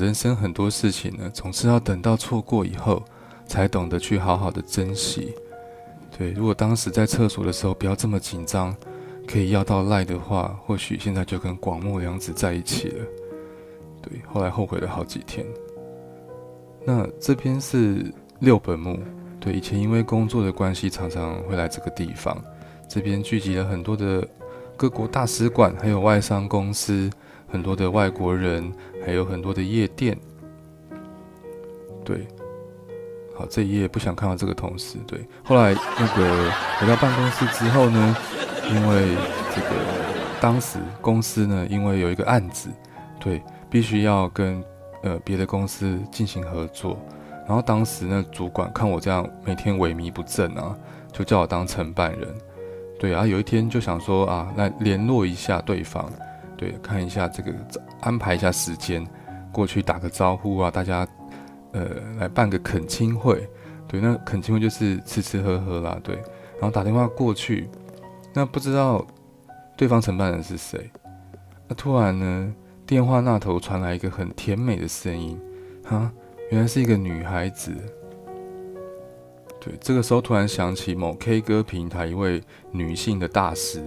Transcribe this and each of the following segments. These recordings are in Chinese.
人生很多事情呢，总是要等到错过以后，才懂得去好好的珍惜。对，如果当时在厕所的时候不要这么紧张，可以要到赖的话，或许现在就跟广末凉子在一起了。对，后来后悔了好几天。那这边是六本木，对，以前因为工作的关系，常常会来这个地方。这边聚集了很多的各国大使馆，还有外商公司，很多的外国人，还有很多的夜店。对，好，这一页不想看到这个同事。对，后来那个 回到办公室之后呢，因为这个当时公司呢，因为有一个案子，对，必须要跟呃别的公司进行合作，然后当时呢，主管看我这样每天萎靡不振啊，就叫我当承办人。对啊，有一天就想说啊，来联络一下对方，对，看一下这个安排一下时间，过去打个招呼啊，大家呃来办个恳亲会，对，那恳亲会就是吃吃喝喝啦，对，然后打电话过去，那不知道对方承办人是谁，那突然呢，电话那头传来一个很甜美的声音，哈，原来是一个女孩子。对，这个时候突然想起某 K 歌平台一位女性的大师，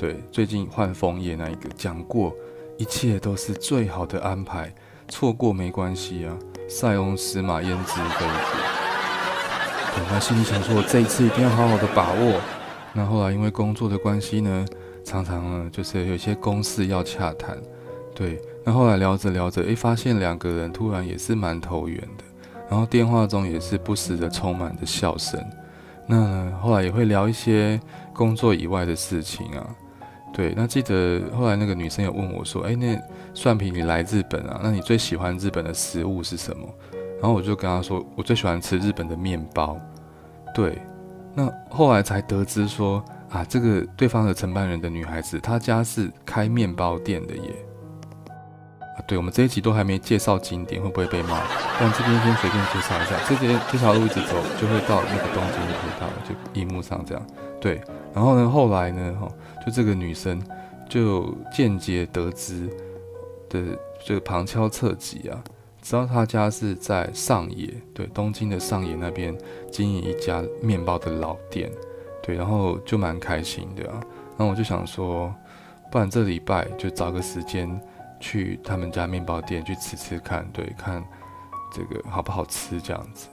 对，最近换枫叶那一个讲过，一切都是最好的安排，错过没关系啊，塞翁失马焉知非福。对，那心里想说，我这一次一定要好好的把握。那后来因为工作的关系呢，常常呢就是有些公事要洽谈，对，那后来聊着聊着，诶，发现两个人突然也是蛮投缘的。然后电话中也是不时的充满着笑声，那后来也会聊一些工作以外的事情啊。对，那记得后来那个女生有问我说：“哎，那蒜皮你来日本啊？那你最喜欢日本的食物是什么？”然后我就跟她说：“我最喜欢吃日本的面包。”对，那后来才得知说啊，这个对方的承办人的女孩子，她家是开面包店的耶。对，我们这一集都还没介绍景点，会不会被骂？但这边先随便介绍一下，这边这条路一直走就会到那个东京的铁道，就荧幕上这样。对，然后呢，后来呢，哈，就这个女生就间接得知的，这个旁敲侧击啊，知道她家是在上野，对，东京的上野那边经营一家面包的老店，对，然后就蛮开心的啊。然后我就想说，不然这礼拜就找个时间。去他们家面包店去吃吃看，对，看这个好不好吃这样子。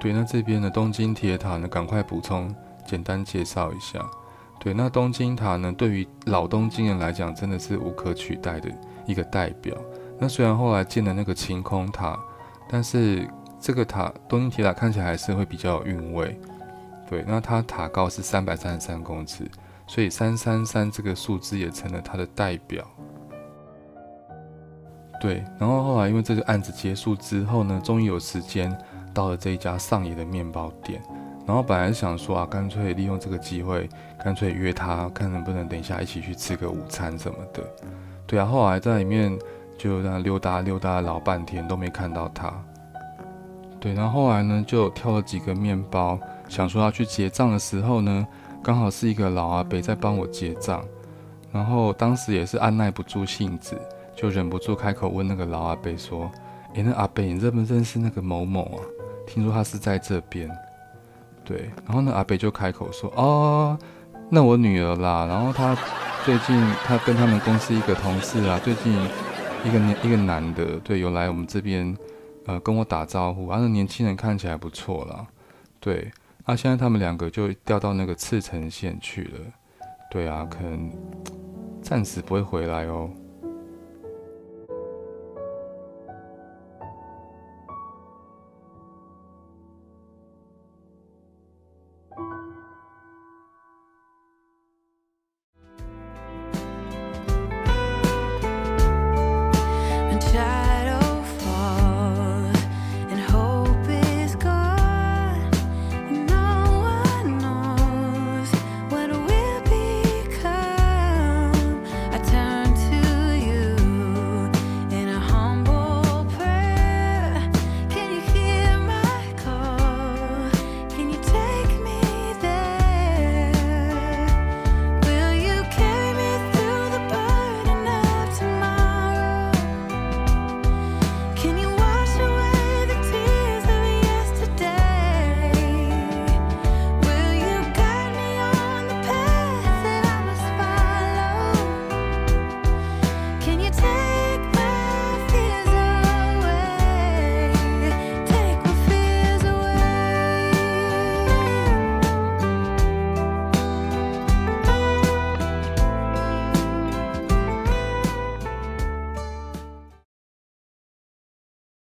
对，那这边的东京铁塔呢，赶快补充简单介绍一下。对，那东京塔呢，对于老东京人来讲，真的是无可取代的一个代表。那虽然后来建了那个晴空塔，但是这个塔东京铁塔看起来还是会比较有韵味。对，那它塔高是三百三十三公尺。所以三三三这个数字也成了他的代表。对，然后后来因为这个案子结束之后呢，终于有时间到了这一家上野的面包店。然后本来想说啊，干脆利用这个机会，干脆约他，看能不能等一下一起去吃个午餐什么的。对啊，后来在里面就让他溜达溜达老半天都没看到他。对，然后后来呢，就挑了几个面包，想说要去结账的时候呢。刚好是一个老阿伯在帮我结账，然后当时也是按捺不住性子，就忍不住开口问那个老阿伯说：“诶，那阿伯你认不认识那个某某啊？听说他是在这边。”对，然后那阿伯就开口说：“哦，那我女儿啦。然后他最近他跟他们公司一个同事啊，最近一个年一个男的，对，有来我们这边，呃，跟我打招呼。啊，那年轻人看起来不错啦，对。”那、现在他们两个就掉到那个赤城县去了，对啊，可能暂时不会回来哦。